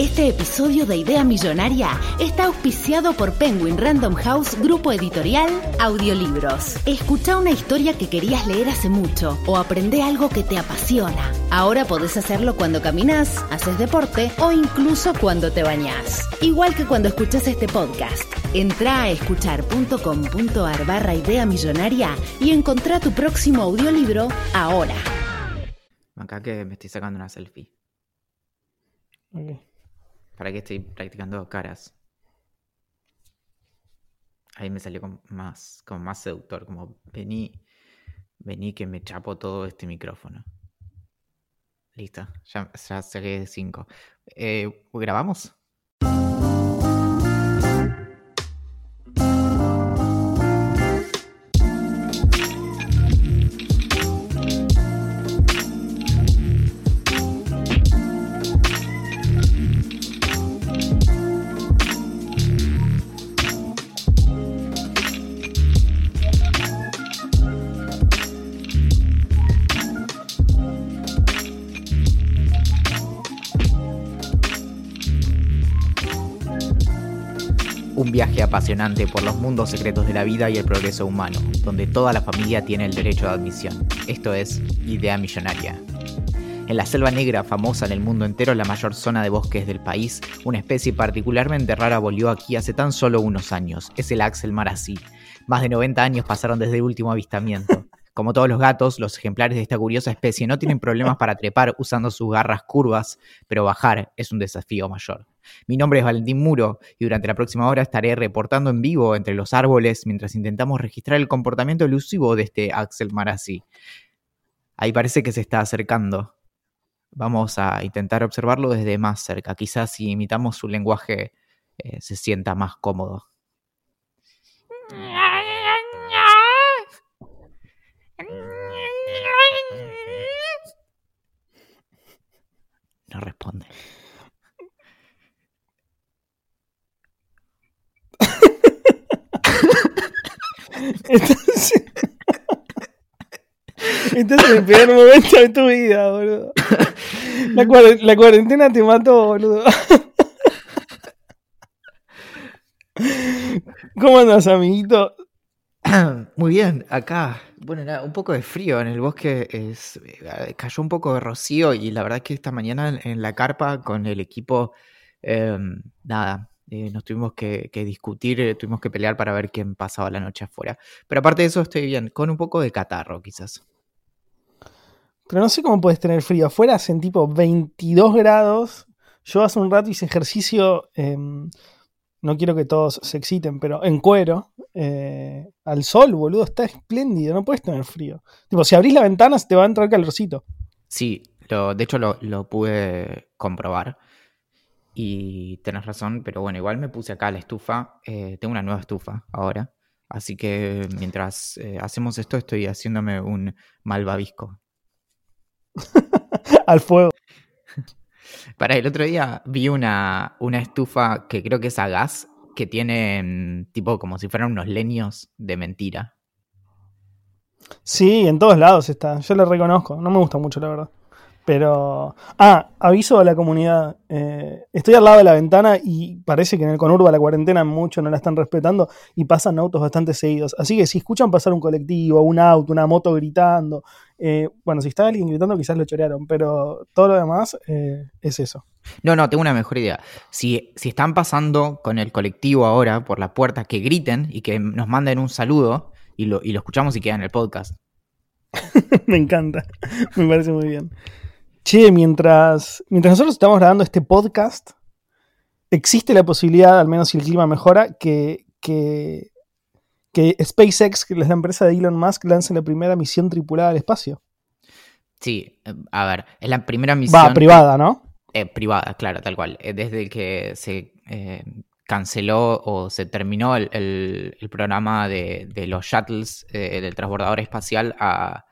Este episodio de Idea Millonaria está auspiciado por Penguin Random House Grupo Editorial Audiolibros. Escucha una historia que querías leer hace mucho o aprende algo que te apasiona. Ahora podés hacerlo cuando caminas, haces deporte o incluso cuando te bañas. Igual que cuando escuchas este podcast. Entra a escuchar.com.ar barra Idea Millonaria y encontrá tu próximo audiolibro ahora. Acá que me estoy sacando una selfie. ¿Para qué estoy practicando caras? Ahí me salió como más, como más seductor, como vení, vení que me chapo todo este micrófono. Listo, ya, ya saqué cinco. Eh, ¿Grabamos? Apasionante por los mundos secretos de la vida y el progreso humano, donde toda la familia tiene el derecho de admisión. Esto es Idea Millonaria. En la selva negra, famosa en el mundo entero, la mayor zona de bosques del país, una especie particularmente rara volvió aquí hace tan solo unos años. Es el Axel Marasí. Más de 90 años pasaron desde el último avistamiento. Como todos los gatos, los ejemplares de esta curiosa especie no tienen problemas para trepar usando sus garras curvas, pero bajar es un desafío mayor. Mi nombre es Valentín Muro y durante la próxima hora estaré reportando en vivo entre los árboles mientras intentamos registrar el comportamiento elusivo de este Axel Marasí. Ahí parece que se está acercando. Vamos a intentar observarlo desde más cerca. Quizás si imitamos su lenguaje eh, se sienta más cómodo. No responde. Estás... Este es el peor momento de tu vida, boludo. La, la cuarentena te mató, boludo. ¿Cómo andas, amiguito? Muy bien, acá. Bueno, nada, un poco de frío en el bosque. Es, eh, cayó un poco de rocío y la verdad es que esta mañana en, la carpa con el equipo, eh, nada, eh, nos tuvimos que, discutir, eh, tuvimos que pelear para ver quién pasaba la noche afuera. Pero aparte de eso estoy bien, con un poco de catarro quizás. Pero no sé cómo puedes tener frío. Afuera hacen tipo 22 grados. Yo hace un rato hice ejercicio. No quiero que todos se exciten, pero en cuero. eh, al sol, boludo. Está espléndido. No puedes tener frío. Tipo, si abrís la ventana, se te va a entrar calorcito. Sí, lo, de hecho lo, lo pude comprobar. Y tenés razón, pero bueno, igual me puse acá la estufa. eh, tengo una nueva estufa ahora. Así que mientras eh, hacemos esto, estoy haciéndome un malvavisco. al fuego. Para el otro día vi una, una estufa que creo que es a gas, que tiene mm, tipo como si fueran unos leños de mentira. Sí, en todos lados está. Yo lo reconozco. No me gusta mucho, la verdad. Pero. Ah, aviso a la comunidad. eh, estoy al lado de la ventana y parece que en el Conurba la cuarentena mucho no la están respetando y pasan autos bastante seguidos. Así que si escuchan pasar un colectivo, un auto, una moto gritando. eh, bueno, si está alguien gritando, quizás lo chorearon. Pero todo lo demás eh, es eso. No, no, tengo una mejor idea. Si, si están pasando con el colectivo ahora por la puerta, que griten y que nos manden un saludo y lo, y lo escuchamos y queda en el podcast. Me encanta. Me parece muy bien. Che, mientras, mientras nosotros estamos grabando este podcast, existe la posibilidad, al menos si el clima mejora, que, que, que SpaceX, que es la empresa de Elon Musk, lance la primera misión tripulada al espacio. Sí, eh, a ver, es la primera misión. Va, privada, ¿no? Eh, privada, claro, tal cual. Eh, Desde que se eh, canceló o se terminó el, el- el programa de, de los shuttles eh, del transbordador espacial a,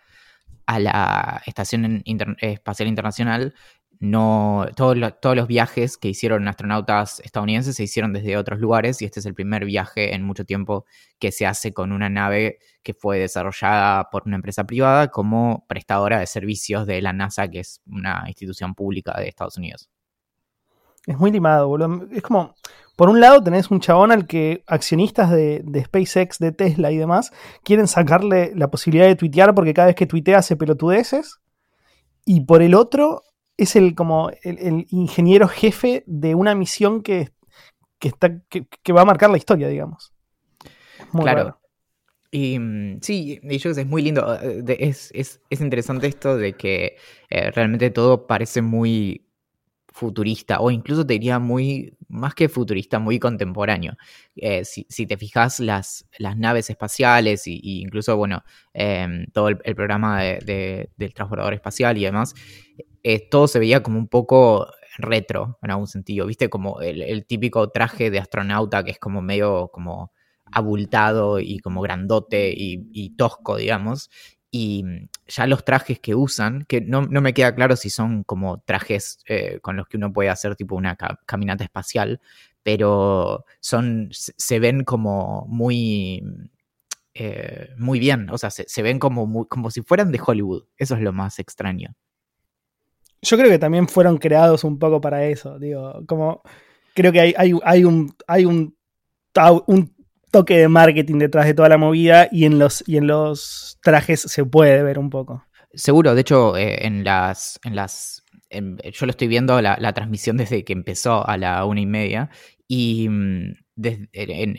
a la Estación Espacial Internacional, no, todos, lo- todos los viajes que hicieron astronautas estadounidenses se hicieron desde otros lugares y este es el primer viaje en mucho tiempo que se hace con una nave que fue desarrollada por una empresa privada como prestadora de servicios de la NASA, que es una institución pública de Estados Unidos. Es muy limado, boludo. Es como, por un lado tenés un chabón al que accionistas de, SpaceX, de Tesla y demás quieren sacarle la posibilidad de tuitear porque cada vez que tuitea hace pelotudeces. Y por el otro es el como el, ingeniero jefe de una misión que, está, que, va a marcar la historia, digamos. claro. Y mm, sí, ellos es muy lindo. Eh, es, es, interesante esto de que eh, realmente todo parece muy futurista, o incluso te diría muy, más que futurista, muy contemporáneo. Eh, si, te fijas, las, las naves espaciales e incluso, bueno, em, todo el, programa de, del transbordador espacial y demás, todo se veía como un poco retro en algún sentido, ¿viste? Como el, típico traje de astronauta que es como medio como abultado y como grandote y tosco, digamos y mm, ya los trajes que usan, que no, me queda claro si son como trajes eh, con los que uno puede hacer tipo una caminata espacial, pero son, se ven como muy, eh, muy bien, o sea, se, ven como, como si fueran de Hollywood, eso es lo más extraño. Yo creo que también fueron creados un poco para eso, digo, como creo que hay, hay, hay un, hay un toque de marketing detrás de toda la movida y en los, y en los trajes se puede ver un poco. Seguro, de hecho, eh, en las. En las yo lo estoy viendo la, transmisión desde que empezó a la una y media. Y mm, en,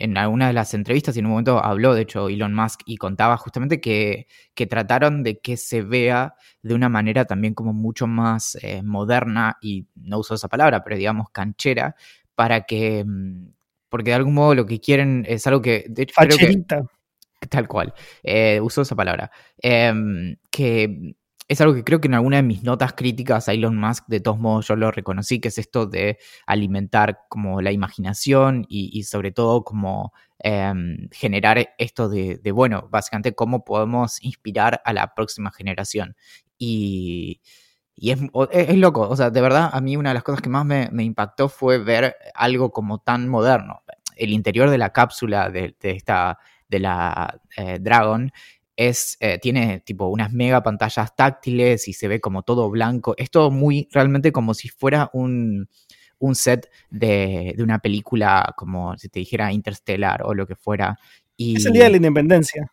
en, alguna de las entrevistas, y en un momento habló, de hecho, Elon Musk y contaba justamente que, que trataron de que se vea de una manera también como mucho más eh, moderna, y no uso esa palabra, pero digamos canchera, para que mm, porque de algún modo lo que quieren es algo que... De hecho, tal cual, eh, uso esa palabra. Em, que es algo que creo que en alguna de mis notas críticas a Elon Musk, de todos modos, yo lo reconocí, que es esto de alimentar como la imaginación y, sobre todo como em, generar esto de, bueno, básicamente cómo podemos inspirar a la próxima generación. Y, y es, loco, o sea, de verdad, a mí una de las cosas que más me, impactó fue ver algo como tan moderno. El interior de la cápsula de, esta, de la eh, Dragon es, eh, tiene tipo unas mega pantallas táctiles y se ve como todo blanco. Es todo muy, realmente como si fuera un, set de, una película como si te dijera Interstellar o lo que fuera. Es el Día de la Independencia.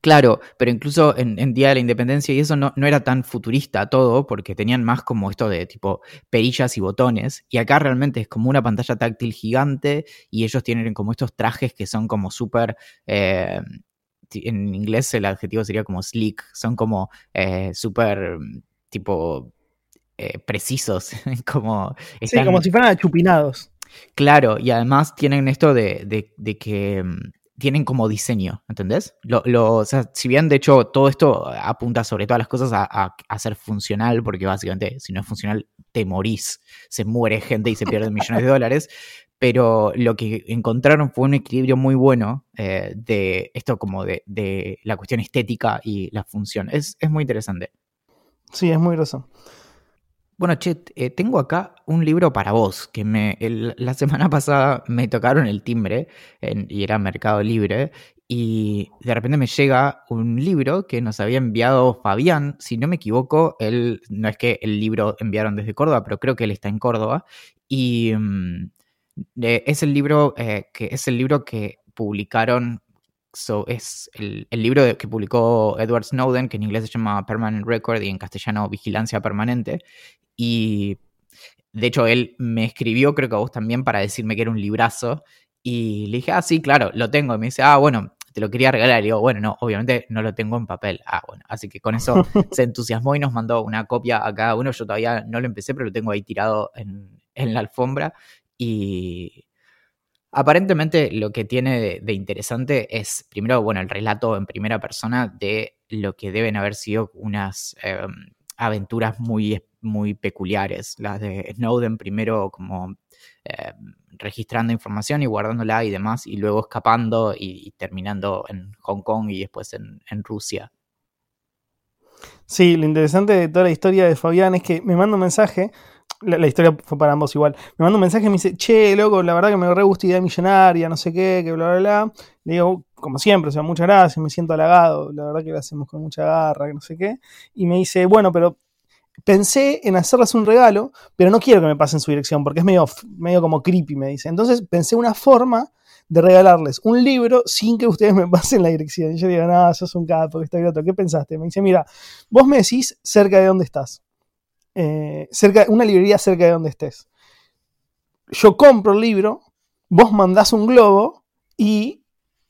Claro, pero incluso en, Día de la Independencia y eso no, no, era tan futurista todo, porque tenían más como esto de tipo perillas y botones, y acá realmente es como una pantalla táctil gigante y ellos tienen como estos trajes que son como súper... Eh, en inglés el adjetivo sería como slick, son como eh, súper tipo eh, precisos, como... Sí, como si fueran achupinados. Claro, y además tienen esto de, de que mm, tienen como diseño, ¿entendés? Lo, o sea, si bien de hecho todo esto apunta sobre todas las cosas a, ser funcional, porque básicamente si no es funcional te morís, se muere gente y se pierden millones de dólares, pero lo que encontraron fue un equilibrio muy bueno eh, de esto como de, la cuestión estética y la función. Es, es muy interesante. Sí, es muy groso. Bueno, Chet, eh, tengo acá un libro para vos, que me, la semana pasada me tocaron el timbre y era Mercado Libre, y de repente me llega un libro que nos había enviado Fabián, si no me equivoco, él, no es que el libro enviaron desde Córdoba, pero creo que él está en Córdoba, y mm, es el libro eh, que es el libro que publicaron So, es el, libro que publicó Edward Snowden, que en inglés se llama Permanent Record y en castellano Vigilancia Permanente. Y de hecho, él me escribió, creo que a vos también, para decirme que era un librazo. Y le dije, ah, sí, claro, lo tengo. Y me dice, ah, bueno, te lo quería regalar. Y digo, bueno, no, obviamente no lo tengo en papel. Ah, bueno, así que con eso se entusiasmó y nos mandó una copia a cada uno. Yo todavía no lo empecé, pero lo tengo ahí tirado en, en la alfombra. Y Aparentemente lo que tiene de, interesante es, primero, bueno, el relato en primera persona de lo que deben haber sido unas em, aventuras muy, muy peculiares. Las de Snowden, primero como em, registrando información y guardándola y demás, y luego escapando y, terminando en Hong Kong y después en, en Rusia. Sí, lo interesante de toda la historia de Fabián es que me manda un mensaje la, historia fue para ambos igual. Me manda un mensaje y me dice, che, loco, la verdad que me re gusta idea millonaria, no sé qué, que bla, bla, bla. Le digo, como siempre, o sea, muchas gracias, me siento halagado, la verdad que lo hacemos con mucha garra, que no sé qué. Y me dice, bueno, pero pensé en hacerles un regalo, pero no quiero que me pasen su dirección porque es medio, medio como creepy, me dice. Entonces pensé una forma de regalarles un libro sin que ustedes me pasen la dirección. Y yo digo, no, sos un capo, estoy otro. ¿Qué pensaste? Me dice, mira, vos me decís cerca de dónde estás. Eh, cerca, una librería cerca de donde estés. Yo compro el libro, vos mandás un globo y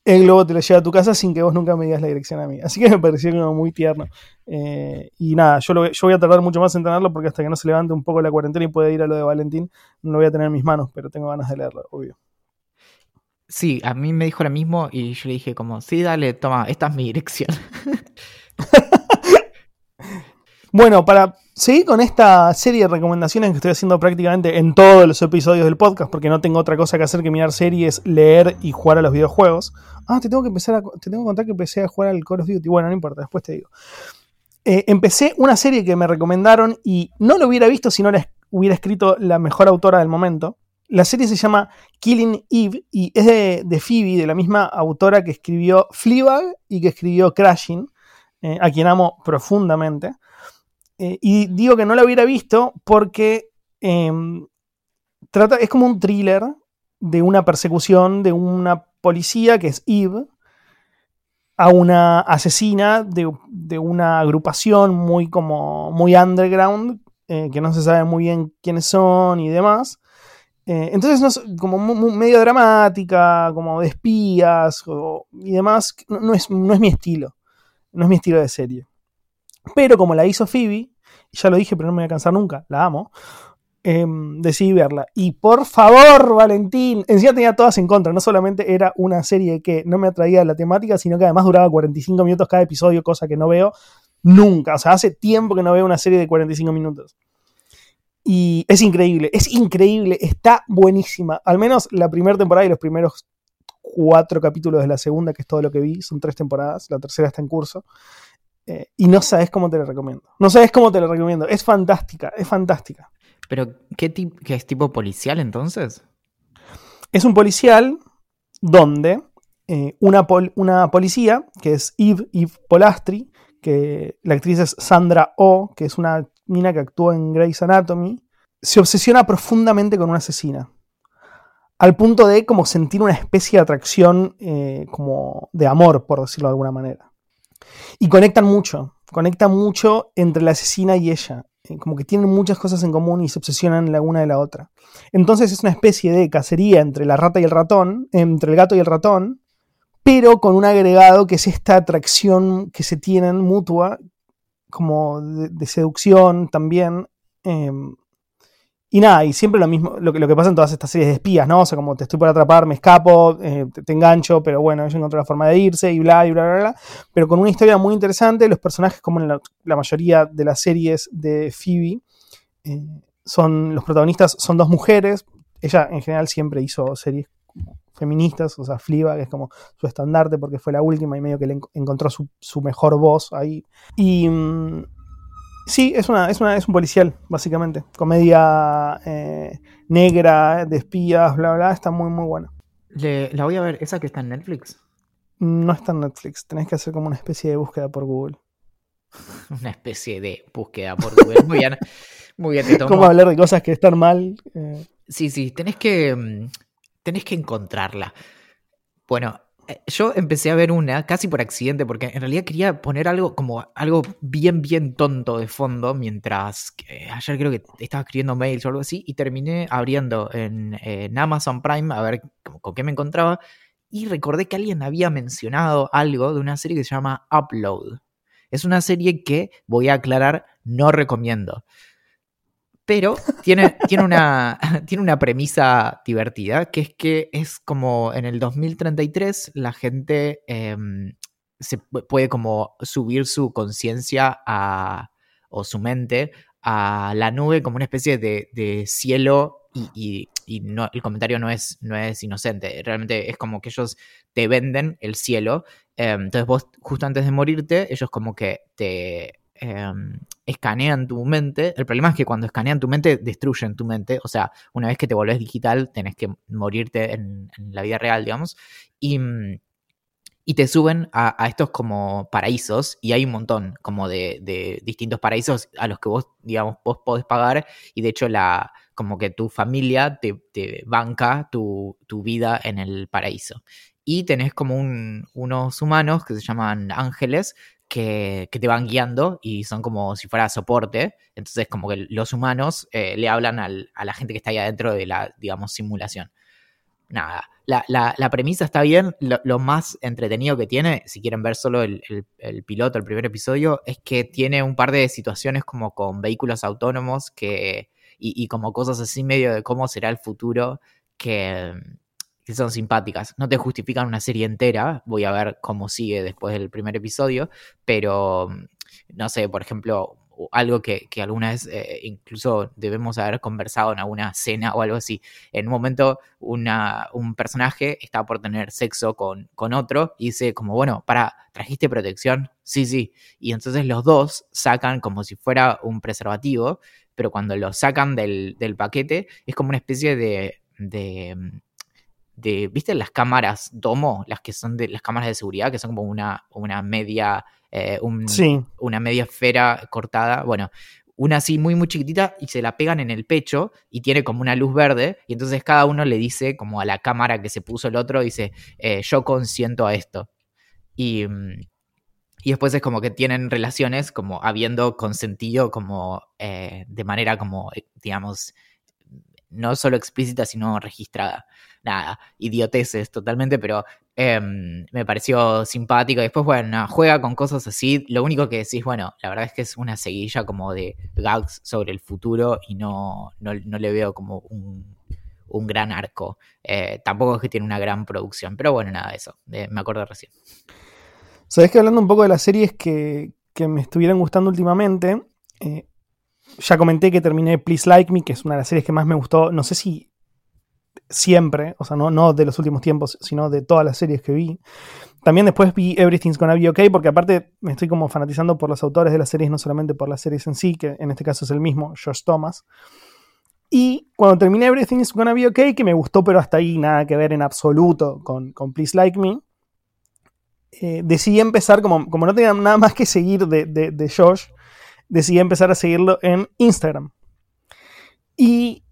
el globo te lo lleva a tu casa sin que vos nunca me digas la dirección a mí. Así que me pareció como muy tierno. Eh, y nada, yo, lo, yo voy a tardar mucho más en tenerlo porque hasta que no se levante un poco la cuarentena y pueda ir a lo de Valentín, no lo voy a tener en mis manos, pero tengo ganas de leerlo, obvio. Sí, a mí me dijo lo mismo y yo le dije como, sí, dale, toma, esta es mi dirección. bueno, para seguir con esta serie de recomendaciones que estoy haciendo prácticamente en todos los episodios del podcast, porque no tengo otra cosa que hacer que mirar series, leer y jugar a los videojuegos. Ah, te tengo que empezar a, te tengo que contar que empecé a jugar al Call of Duty. Bueno, no importa, después te digo. Eh, empecé una serie que me recomendaron y no lo hubiera visto si no la hubiera escrito la mejor autora del momento. La serie se llama Killing Eve y es de, Phoebe, de la misma autora que escribió Fleabag y que escribió Crashing, eh, a quien amo profundamente. Eh, y digo que no la hubiera visto porque em, trata, es como un thriller de una persecución de una policía que es Eve a una asesina de, una agrupación muy como muy underground eh, que no se sabe muy bien quiénes son y demás eh, entonces, como medio dramática, como de espías y demás, no, es, no es mi estilo. No es mi estilo de serie. Pero como la hizo Phoebe, ya lo dije, pero no me voy a cansar nunca, la amo, em, decidí verla. Y por favor, Valentín, encima tenía todas en contra. No solamente era una serie que no me atraía la temática, sino que además duraba 45 minutos cada episodio, cosa que no veo nunca. O sea, hace tiempo que no veo una serie de 45 minutos. Y es increíble, es increíble, está buenísima. Al menos la primera temporada y los primeros cuatro capítulos de la segunda, que es todo lo que vi, son tres temporadas, la tercera está en curso. Eh, y no sabes cómo te la recomiendo. No sabes cómo te la recomiendo. Es fantástica, es fantástica. ¿Pero qué, qué es tipo policial entonces? Es un policial donde eh, una, una, policía, que es Eve, Eve Polastri, que la actriz es Sandra Oh, que es una mina que actúa en Grey's Anatomy, se obsesiona profundamente con una asesina. Al punto de como sentir una especie de atracción eh, como de amor, por decirlo de alguna manera. Y conectan mucho, conectan mucho entre la asesina y ella. Eh, como que tienen muchas cosas en común y se obsesionan la una de la otra. Entonces es una especie de cacería entre la rata y el ratón, entre el gato y el ratón, pero con un agregado que es esta atracción que se tienen mutua, como de, seducción también. Em, y nada, y siempre lo mismo, lo que, lo que pasa en todas estas series de espías, ¿no? O sea, como te estoy por atrapar, me escapo, eh, te, engancho, pero bueno, yo encontré la forma de irse y bla, y bla, bla, bla. Pero con una historia muy interesante, los personajes, como en la, mayoría de las series de Phoebe, eh, son, los protagonistas son dos mujeres. Ella en general siempre hizo series feministas, o sea, Fliba, que es como su estandarte porque fue la última y medio que le encontró su, mejor voz ahí. Y mm, sí, es, una, es, una, es un policial, básicamente. Comedia eh, negra, de espías, bla, bla, está muy, muy buena. la voy a ver, ¿esa que está en Netflix? No está en Netflix, tenés que hacer como una especie de búsqueda por Google. una especie de búsqueda por Google. Muy bien. Muy bien, te tomo. ¿Cómo hablar de cosas que están mal? Eh. Sí, sí, tenés que mm, tenés que encontrarla. Bueno, yo empecé a ver una casi por accidente, porque en realidad quería poner algo como algo bien, bien tonto de fondo, mientras ayer creo que estaba escribiendo mails o algo así, y terminé abriendo en, Amazon Prime a ver con qué me encontraba, y recordé que alguien había mencionado algo de una serie que se llama Upload. Es una serie que, voy a aclarar, no recomiendo pero tiene, tiene, una, tiene una premisa divertida, que es que es como en el 2033 la gente em, se puede como subir su conciencia o su mente a la nube como una especie de, cielo y, no, el comentario no es, no es inocente, realmente es como que ellos te venden el cielo, em, entonces vos justo antes de morirte, ellos como que te Em, escanean tu mente. El problema es que cuando escanean tu mente, destruyen tu mente. O sea, una vez que te volvés digital, tenés que morirte en, la vida real, digamos. Y, y te suben a, estos como paraísos y hay un montón como de, distintos paraísos a los que vos, digamos, vos podés pagar y de hecho la, como que tu familia te, banca tu, vida en el paraíso. Y tenés como unos humanos que se llaman ángeles que, te van guiando y son como si fuera soporte. Entonces como que los humanos eh, le hablan a la gente que está ahí adentro de la, digamos, simulación. Nada, la, premisa está bien. Lo, más entretenido que tiene, si quieren ver solo el, piloto, el primer episodio, es que tiene un par de situaciones como con vehículos autónomos que, y, como cosas así medio de cómo será el futuro que, que son simpáticas. No te justifican una serie entera, voy a ver cómo sigue después del primer episodio, pero no sé, por ejemplo, algo que, alguna vez eh, incluso debemos haber conversado en alguna cena o algo así. En un momento una, un personaje está por tener sexo con, con otro y dice como, bueno, para, ¿trajiste protección? Sí, sí. Y entonces los dos sacan como si fuera un preservativo, pero cuando lo sacan del, paquete es como una especie de, de de, ¿viste las cámaras Domo? Las que son de las cámaras de seguridad, que son como una, una media eh, una media esfera cortada, bueno, una así muy muy chiquitita y se la pegan en el pecho y tiene como una luz verde y entonces cada uno le dice como a la cámara que se puso el otro, dice, eh, yo consiento a esto. Y, mm, y, después es como que tienen relaciones como habiendo consentido como eh, de manera como, digamos, no solo explícita, sino registrada. Nada, idioteces totalmente, pero Em, me pareció simpático. Después, bueno, juega con cosas así. Lo único que decís, bueno, la verdad es que es una seguilla como de gags sobre el futuro y no, no, le veo como un, gran arco. Eh, tampoco es que tiene una gran producción, pero bueno, nada de eso. me acuerdo recién. Sabes que hablando un poco de las series que, me estuvieran gustando últimamente, eh, ya comenté que terminé Please Like Me, que es una de las series que más me gustó. No sé si siempre, o sea, no, no de los últimos tiempos, sino de todas las series que vi. También después vi Everything's Gonna Be Okay, porque aparte me estoy como fanatizando por los autores de las series, no solamente por las series en sí, que en este caso es el mismo, Josh Thomas. Y cuando terminé Everything's Gonna Be Okay, que me gustó, pero hasta ahí nada que ver en absoluto con, con Please Like Me, eh, decidí empezar, como, como no tenía nada más que seguir de, de, de Josh, decidí empezar a seguirlo en Instagram. Y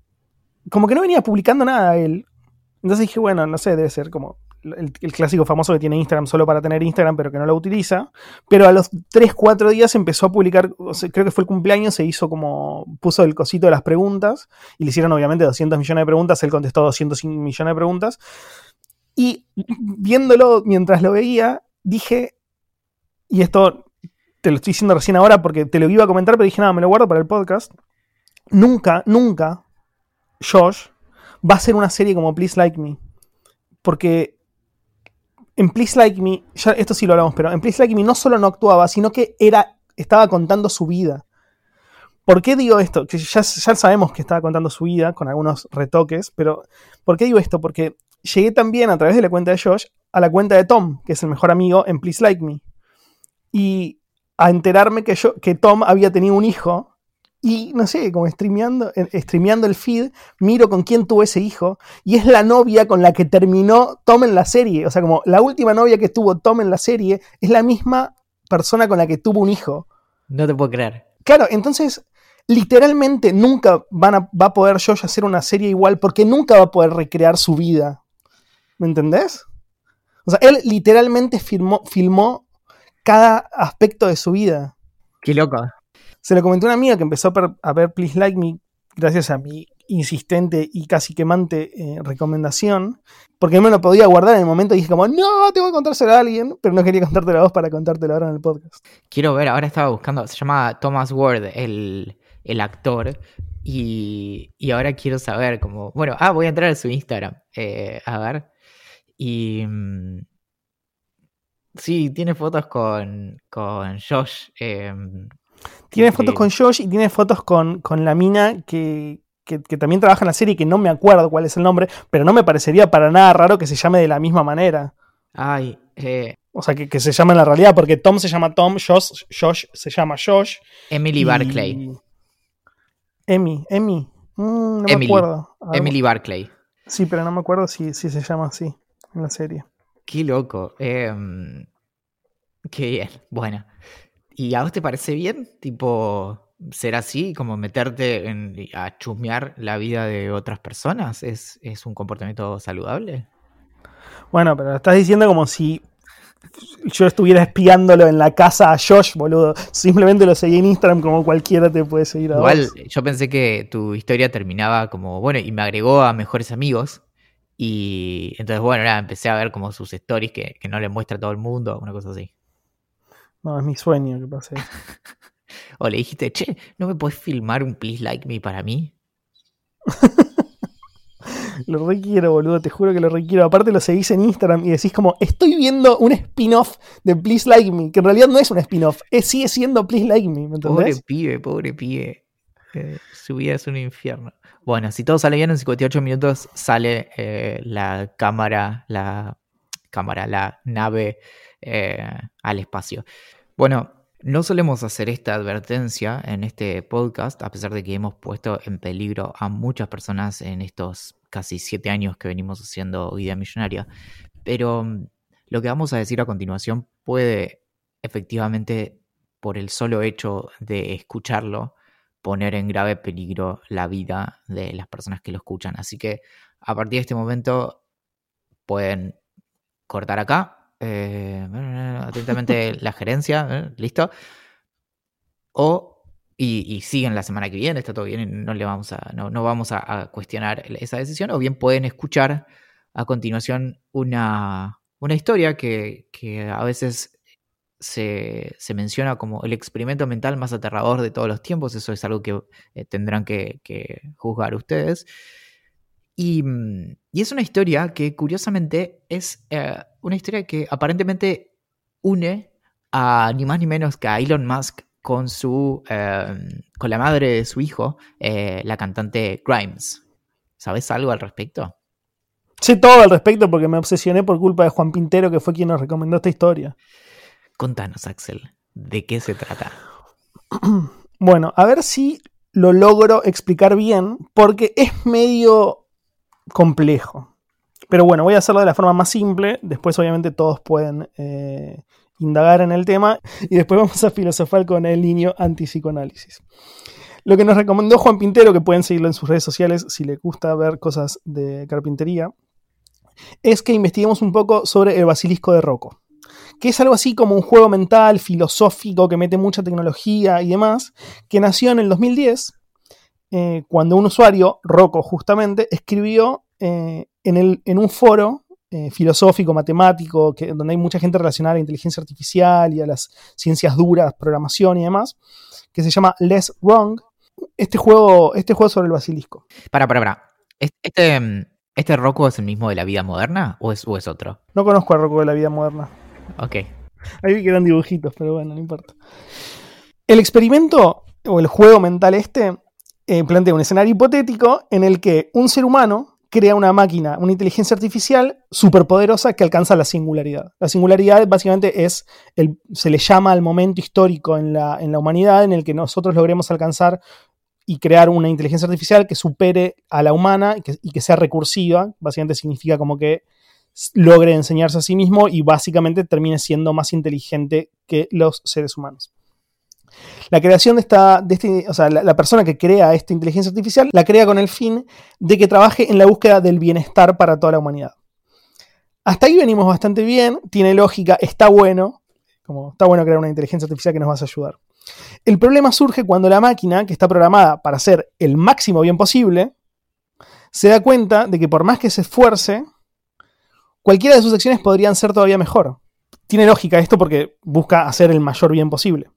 como que no venía publicando nada él. Entonces dije, bueno, no sé, debe ser como el, clásico famoso que tiene Instagram solo para tener Instagram, pero que no lo utiliza. Pero a los 3, 4 días empezó a publicar, creo que fue el cumpleaños, se hizo como, puso el cosito de las preguntas, y le hicieron obviamente 200 millones de preguntas, él contestó 200 millones de preguntas. Y viéndolo mientras lo veía, dije, y esto te lo estoy diciendo recién ahora porque te lo iba a comentar, pero dije, nada, me lo guardo para el podcast. Nunca, nunca Josh va a ser una serie como Please Like Me. Porque en Please Like Me, esto sí lo hablamos, pero en Please Like Me no solo no actuaba, sino que era, estaba contando su vida. ¿Por qué digo esto? Que ya, ya sabemos que estaba contando su vida con algunos retoques, pero ¿por qué digo esto? Porque llegué también a través de la cuenta de Josh a la cuenta de Tom, que es el mejor amigo en Please Like Me. Y a enterarme que, yo, que Tom había tenido un hijo y no sé, como streameando, streameando el feed, miro con quién tuvo ese hijo. Y es la novia con la que terminó Tom en la serie. O sea, como la última novia que tuvo Tom en la serie es la misma persona con la que tuvo un hijo. No te puedo creer. Claro, entonces, literalmente nunca van a, va a poder Josh hacer una serie igual porque nunca va a poder recrear su vida. ¿Me entendés? O sea, él literalmente filmó cada aspecto de su vida. Qué loco. Se lo comenté a una amiga que empezó a ver Please Like Me gracias a mi insistente y casi quemante eh, recomendación, porque no me lo podía guardar en el momento y dije como, no, tengo que contárselo a alguien, pero no quería contártelo a vos para contártelo ahora en el podcast. Quiero ver, ahora estaba buscando, se llama Thomas Ward, el, actor, y, ahora quiero saber como, bueno, ah, voy a entrar a su Instagram, eh, a ver, y... Mm, sí, tiene fotos con, con Josh. Eh, tiene fotos con Josh y tiene fotos con, la mina que, también trabaja en la serie, que no me acuerdo cuál es el nombre, pero no me parecería para nada raro que se llame de la misma manera. Ay, eh. O sea, que, se llame en la realidad, porque Tom se llama Tom, Josh, Josh se llama Josh. Emily Barclay. Emmy, Emmy. Mm, no me acuerdo. Emily Barclay. Sí, pero no me acuerdo si, si se llama así en la serie. Qué loco. Em, qué bien. Bueno. ¿Y a vos te parece bien? Tipo, ser así, como meterte en, a chusmear la vida de otras personas, ¿es, es un comportamiento saludable? Bueno, pero estás diciendo como si yo estuviera espiándolo en la casa a Josh, boludo. Simplemente lo seguí en Instagram como cualquiera te puede seguir a Igual, yo pensé que tu historia terminaba como, bueno, y me agregó a mejores amigos. Y entonces, bueno, nada, empecé a ver como sus stories que, que no le muestra a todo el mundo, una cosa así. No, es mi sueño que pase. o le dijiste, che, ¿no me puedes filmar un Please Like Me para mí? lo requiero, boludo, te juro que lo requiero. Aparte lo seguís en Instagram y decís como, estoy viendo un spin-off de Please Like Me, que en realidad no es un spin-off, sigue siendo Please Like Me, ¿me Pobre pibe, pobre pibe. Eh, su vida es un infierno. Bueno, si todo sale bien, en 58 minutos sale eh, la cámara, la cámara, la nave eh, al espacio. Bueno, no solemos hacer esta advertencia en este podcast, a pesar de que hemos puesto en peligro a muchas personas en estos casi siete años que venimos haciendo Vida Millonaria, pero mm, lo que vamos a decir a continuación puede efectivamente, por el solo hecho de escucharlo, poner en grave peligro la vida de las personas que lo escuchan. Así que a partir de este momento pueden cortar acá, eh, atentamente la gerencia, ¿eh? listo. O, y, siguen la semana que viene, está todo bien, no le vamos a, no, vamos a, cuestionar esa decisión, o bien pueden escuchar a continuación una, una historia que, a veces se, menciona como el experimento mental más aterrador de todos los tiempos, eso es algo que eh, tendrán que, juzgar ustedes. Mm, y, es una historia que curiosamente es eh, una historia que aparentemente une a ni más ni menos que a Elon Musk con su em, con la madre de su hijo, eh, la cantante Grimes. ¿Sabes algo al respecto? Sé todo al respecto porque me obsesioné por culpa de Juan Pintero, que fue quien nos recomendó esta historia. Contanos, Axel, ¿de qué se trata? Bueno, a ver si lo logro explicar bien, porque es medio complejo. Pero bueno, voy a hacerlo de la forma más simple. Después, obviamente, todos pueden eh, indagar en el tema. Y después vamos a filosofar con el niño antipsicoanálisis. Lo que nos recomendó Juan Pintero, que pueden seguirlo en sus redes sociales si les gusta ver cosas de carpintería, es que investiguemos un poco sobre el basilisco de Rocco. Que es algo así como un juego mental, filosófico, que mete mucha tecnología y demás, que nació en el 2010 eh, cuando un usuario, Rocco justamente, escribió eh, en, un foro eh, filosófico, matemático, que, donde hay mucha gente relacionada a la inteligencia artificial y a las ciencias duras, programación y demás, que se llama Less Wrong, este juego, este juego sobre el basilisco. Para, para, para. Este, ¿Este Rocco es el mismo de la vida moderna o es, o es otro? No conozco a Rocco de la vida moderna. Ok. Ahí vi que eran dibujitos, pero bueno, no importa. El experimento o el juego mental este eh, plantea un escenario hipotético en el que un ser humano crea una máquina, una inteligencia artificial superpoderosa que alcanza la singularidad. La singularidad básicamente es, el, se le llama al momento histórico en la, en la humanidad en el que nosotros logremos alcanzar y crear una inteligencia artificial que supere a la humana y que, y que sea recursiva. Básicamente significa como que logre enseñarse a sí mismo y básicamente termine siendo más inteligente que los seres humanos. La creación de esta, este, o sea, la, persona que crea esta inteligencia artificial la crea con el fin de que trabaje en la búsqueda del bienestar para toda la humanidad. Hasta ahí venimos bastante bien, tiene lógica, está bueno, como está bueno crear una inteligencia artificial que nos va a ayudar. El problema surge cuando la máquina, que está programada para hacer el máximo bien posible, se da cuenta de que por más que se esfuerce, cualquiera de sus acciones podrían ser todavía mejor. Tiene lógica esto porque busca hacer el mayor bien posible.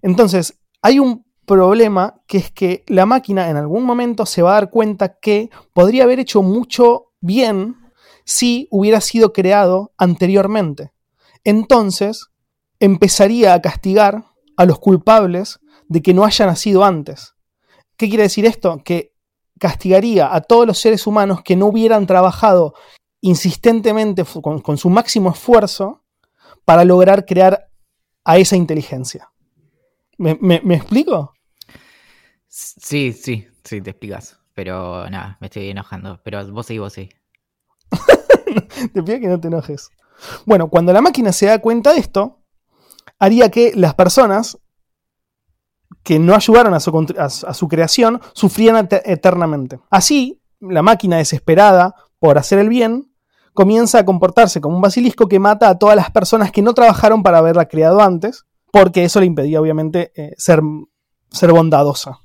Entonces, hay un problema que es que la máquina en algún momento se va a dar cuenta que podría haber hecho mucho bien si hubiera sido creado anteriormente. Entonces, empezaría a castigar a los culpables de que no haya nacido antes. ¿Qué quiere decir esto? Que castigaría a todos los seres humanos que no hubieran trabajado insistentemente con, con su máximo esfuerzo para lograr crear a esa inteligencia. ¿Me, explico? Sí, sí, sí, te explicas. Pero nada, me estoy enojando. Pero vos sí, vos sí. te pido que no te enojes. Bueno, cuando la máquina se da cuenta de esto, haría que las personas que no ayudaron a su, creación sufrieran eternamente. Así, la máquina desesperada por hacer el bien comienza a comportarse como un basilisco que mata a todas las personas que no trabajaron para haberla creado antes, porque eso le impedía obviamente eh, ser, ser bondadosa.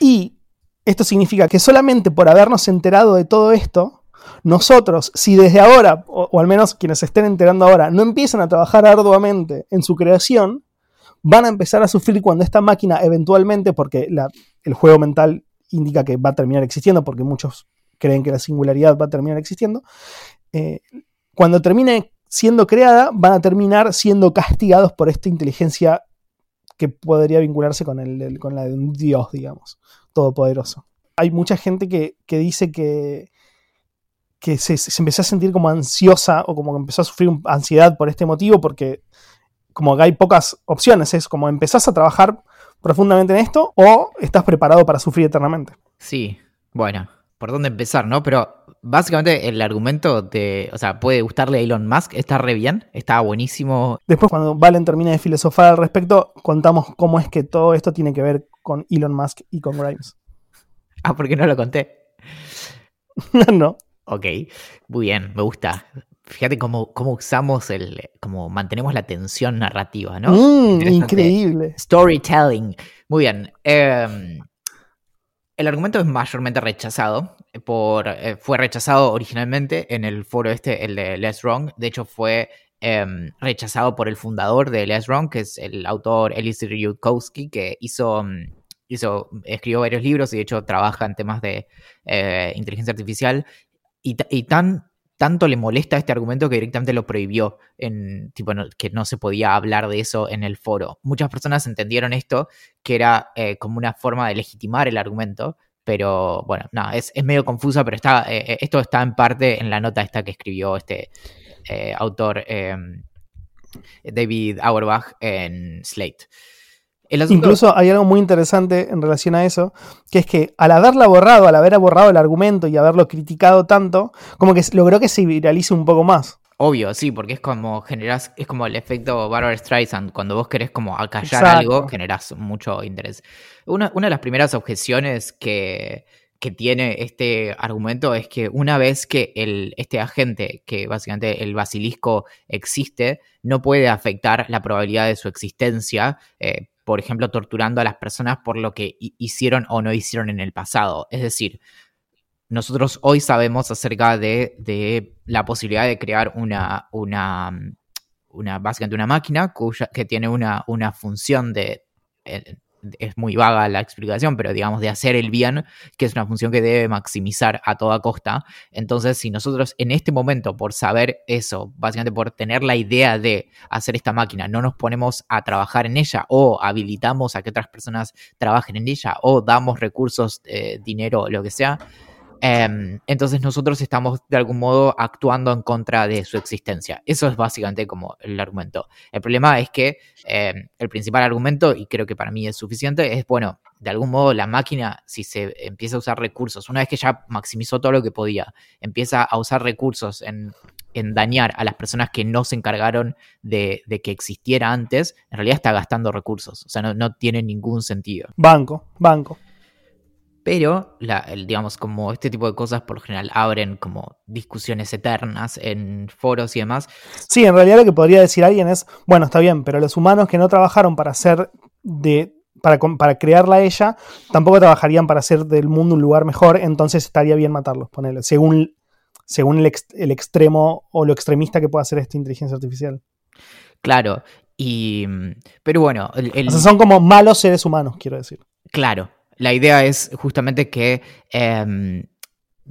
Y esto significa que solamente por habernos enterado de todo esto, nosotros, si desde ahora, o, al menos quienes se estén enterando ahora, no empiezan a trabajar arduamente en su creación, van a empezar a sufrir cuando esta máquina eventualmente, porque el juego mental indica que va a terminar existiendo, porque muchos creen que la singularidad va a terminar existiendo, eh, cuando termine siendo creada, van a terminar siendo castigados por esta inteligencia que podría vincularse con, el, con la de un dios, digamos, todopoderoso. Hay mucha gente que, dice que, que se, empezó a sentir como ansiosa o como que empezó a sufrir ansiedad por este motivo, porque como que hay pocas opciones, es como empezás a trabajar profundamente en esto o estás preparado para sufrir eternamente. Sí, bueno, por dónde empezar, ¿no? Pero básicamente el argumento de, o sea, puede gustarle a Elon Musk, está re bien, está buenísimo. Después cuando Valen termine de filosofar al respecto, contamos cómo es que todo esto tiene que ver con Elon Musk y con Grimes. Ah, ¿por qué no lo conté? no. Ok, muy bien, me gusta. Fíjate cómo, cómo usamos el, cómo mantenemos la tensión narrativa, ¿no? Mm, increíble. Storytelling. Muy bien. Eh, el argumento es mayormente rechazado. Por, eh, fue rechazado originalmente en el foro este, el de Less Wrong. De hecho, fue em, rechazado por el fundador de Less Wrong, que es el autor Elise Yudkowsky, que hizo, mm, hizo, escribió varios libros y de hecho trabaja en temas de eh, inteligencia artificial. Y tan tanto le molesta este argumento que directamente lo prohibió, en, tipo, que no se podía hablar de eso en el foro. Muchas personas entendieron esto, que era eh, como una forma de legitimar el argumento, pero bueno, no, es, medio confusa, pero está, eh, eh, esto está en parte en la nota esta que escribió este autor David Auerbach en Slate. Incluso hay algo muy interesante en relación a eso, que es que al haberla borrado, al haber borrado el argumento y haberlo criticado tanto, como que logró que se viralice un poco más. Obvio, sí, porque es como generas, es como el efecto Barbara Streisand, cuando vos querés como acallar algo, generás mucho interés. Una, una de las primeras objeciones que, que, tiene este argumento es que una vez que el, este agente, que básicamente el basilisco existe, no puede afectar la probabilidad de su existencia. Eh, por ejemplo, torturando a las personas por lo que hicieron o no hicieron en el pasado. Es decir, nosotros hoy sabemos acerca de, la posibilidad de crear una, una, una, básicamente una máquina cuya, que tiene una, una función de, es muy vaga la explicación, pero digamos de hacer el bien, que es una función que debe maximizar a toda costa. Entonces, si nosotros en este momento, por saber eso, básicamente por tener la idea de hacer esta máquina, no nos ponemos a trabajar en ella o habilitamos a que otras personas trabajen en ella o damos recursos, eh, dinero, lo que sea, Em, entonces nosotros estamos de algún modo actuando en contra de su existencia. Eso es básicamente como el argumento. El problema es que em, el principal argumento, y creo que para mí es suficiente, es, bueno, de algún modo la máquina, si se empieza a usar recursos, una vez que ya maximizó todo lo que podía, empieza a usar recursos en, dañar a las personas que no se encargaron de, que existiera antes, en realidad está gastando recursos. O sea, no, no tiene ningún sentido. Banco, banco pero, digamos, como este tipo de cosas por lo general abren como discusiones eternas en foros y demás. Sí, en realidad lo que podría decir alguien es, bueno, está bien, pero los humanos que no trabajaron para hacer de... Para, para crearla ella, tampoco trabajarían para hacer del mundo un lugar mejor, entonces estaría bien matarlos, ponerle, según, según el, extremo o lo extremista que pueda hacer esta inteligencia artificial. Claro, y. Pero bueno. O sea, son como malos seres humanos, quiero decir. Claro, la idea es justamente que em,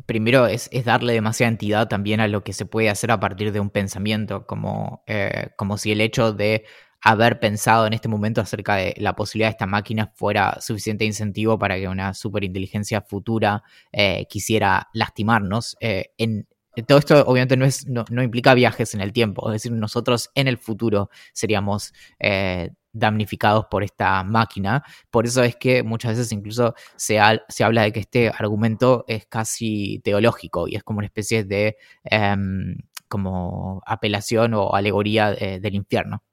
primero es, darle demasiada entidad también a lo que se puede hacer a partir de un pensamiento, como, eh, como si el hecho de haber pensado en este momento acerca de la posibilidad de esta máquina fuera suficiente incentivo para que una superinteligencia futura eh, quisiera lastimarnos. Eh, en, todo esto obviamente no, es, no, implica viajes en el tiempo, es decir, nosotros en el futuro seríamos damnificados por esta máquina. Por eso es que muchas veces incluso se, se habla de que este argumento es casi teológico y es como una especie de em, como apelación o alegoría del infierno.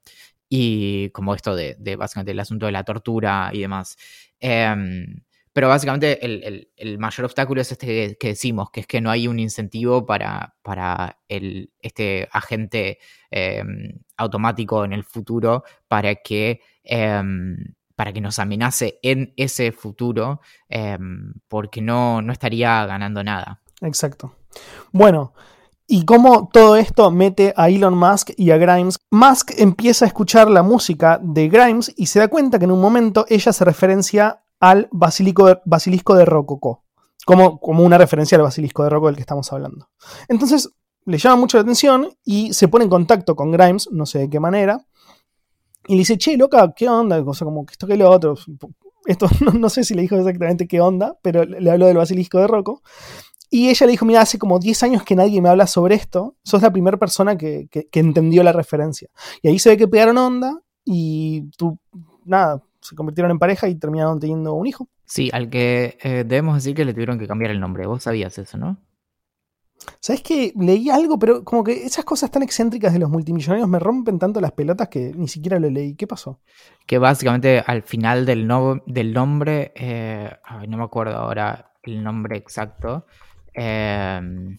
Y como esto de, básicamente el asunto de la tortura y demás. Em, pero básicamente el, mayor obstáculo es este que, decimos, que es que no hay un incentivo para, para el, este agente em, automático en el futuro para que, em, para que nos amenace en ese futuro, em, porque no, no estaría ganando nada. Exacto. Bueno, y cómo todo esto mete a Elon Musk y a Grimes. Musk empieza a escuchar la música de Grimes y se da cuenta que en un momento ella se referencia al basilisco de, basilisco de Rococó, como, como una referencia al basilisco de Rococó del que estamos hablando. Entonces le llama mucho la atención y se pone en contacto con Grimes, no sé de qué manera, y le dice, che, loca, ¿qué onda? O sea, como que esto que lo otro. Esto no, sé si le dijo exactamente qué onda, pero le habló del basilisco de Rocco. Y ella le dijo, mira, hace como 10 años que nadie me habla sobre esto. Sos la primera persona que, que, que entendió la referencia. Y ahí se ve que pegaron onda y tú, nada, se convirtieron en pareja y terminaron teniendo un hijo. Sí, al que eh, debemos decir que le tuvieron que cambiar el nombre. Vos sabías eso, ¿no? ¿Sabes que Leí algo, pero como que esas cosas tan excéntricas de los multimillonarios me rompen tanto las pelotas que ni siquiera lo leí. ¿Qué pasó? Que básicamente al final del, del nombre, eh, no me acuerdo ahora el nombre exacto, em,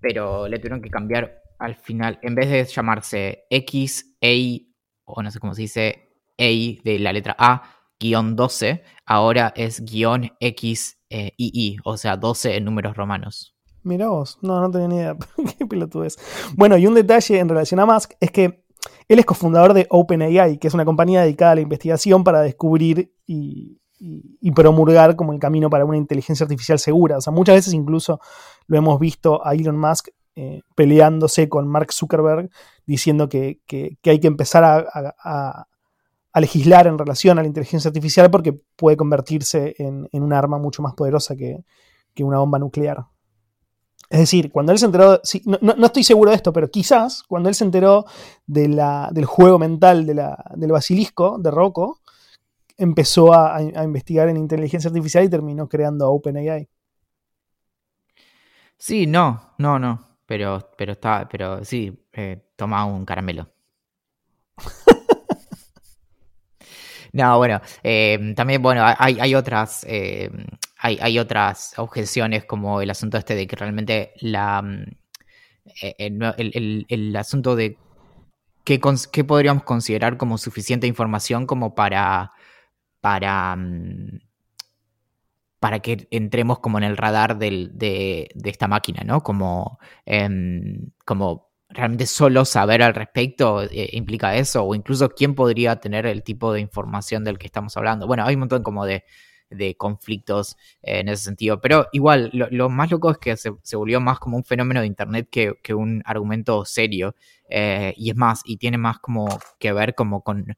pero le tuvieron que cambiar al final, en vez de llamarse X, A, o no sé cómo se dice, a de la letra A, guion 12, ahora es guion X eh, I, o sea, 12 en números romanos. Mira vos, no, no tenía ni idea. Qué pelotudez. Bueno, y un detalle en relación a Musk es que él es cofundador de OpenAI, que es una compañía dedicada a la investigación para descubrir y, promulgar como el camino para una inteligencia artificial segura. O sea, muchas veces incluso lo hemos visto a Elon Musk eh, peleándose con Mark Zuckerberg, diciendo que, hay que empezar a legislar en relación a la inteligencia artificial porque puede convertirse en, un arma mucho más poderosa que, una bomba nuclear. Es decir, cuando él se enteró, no, estoy seguro de esto, pero quizás cuando él se enteró de la, del juego mental de del basilisco, de Rocco, empezó a, investigar en inteligencia artificial y terminó creando OpenAI. Sí, no, no, no, pero, pero está, pero sí, eh, toma un caramelo. No, bueno, em, también, bueno, hay, otras, em, hay, otras objeciones como el asunto este de que realmente la, mm, e, e, el, asunto de qué, qué, podríamos considerar como suficiente información como para, para, mm, para que entremos como en el radar de, de, esta máquina, ¿no? Como, em, como realmente solo saber al respecto eh, implica eso, o incluso quién podría tener el tipo de información del que estamos hablando. Bueno, hay un montón como de, conflictos eh, en ese sentido, pero igual, lo, más loco es que se, volvió más como un fenómeno de Internet que, un argumento serio, eh, y es más, y tiene más como que ver como con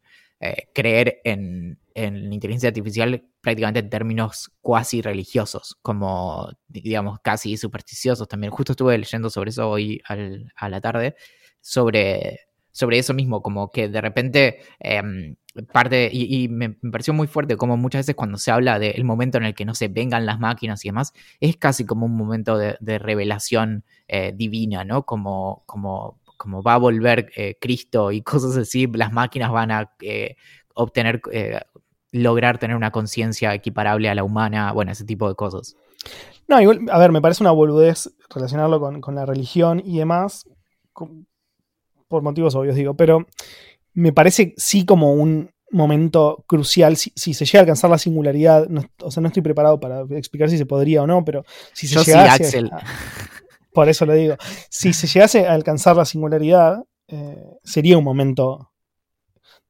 creer en, en la inteligencia artificial prácticamente en términos cuasi religiosos, como digamos casi supersticiosos también. Justo estuve leyendo sobre eso hoy a la tarde, sobre, sobre eso mismo, como que de repente em, parte, y, me, pareció muy fuerte como muchas veces cuando se habla del momento en el que no se vengan las máquinas y demás, es casi como un momento de, revelación eh, divina, ¿no? Como, como, como va a volver eh, Cristo y cosas así, las máquinas van a eh, obtener lograr tener una conciencia equiparable a la humana, bueno, ese tipo de cosas. No, igual, a ver, me parece una boludez relacionarlo con, la religión y demás, por motivos obvios digo, pero me parece sí como un momento crucial, si, se llega a alcanzar la singularidad, o sea, no estoy preparado para explicar si se podría o no, pero si se llegase... por eso lo digo, si se llegase a alcanzar la singularidad, eh, sería un momento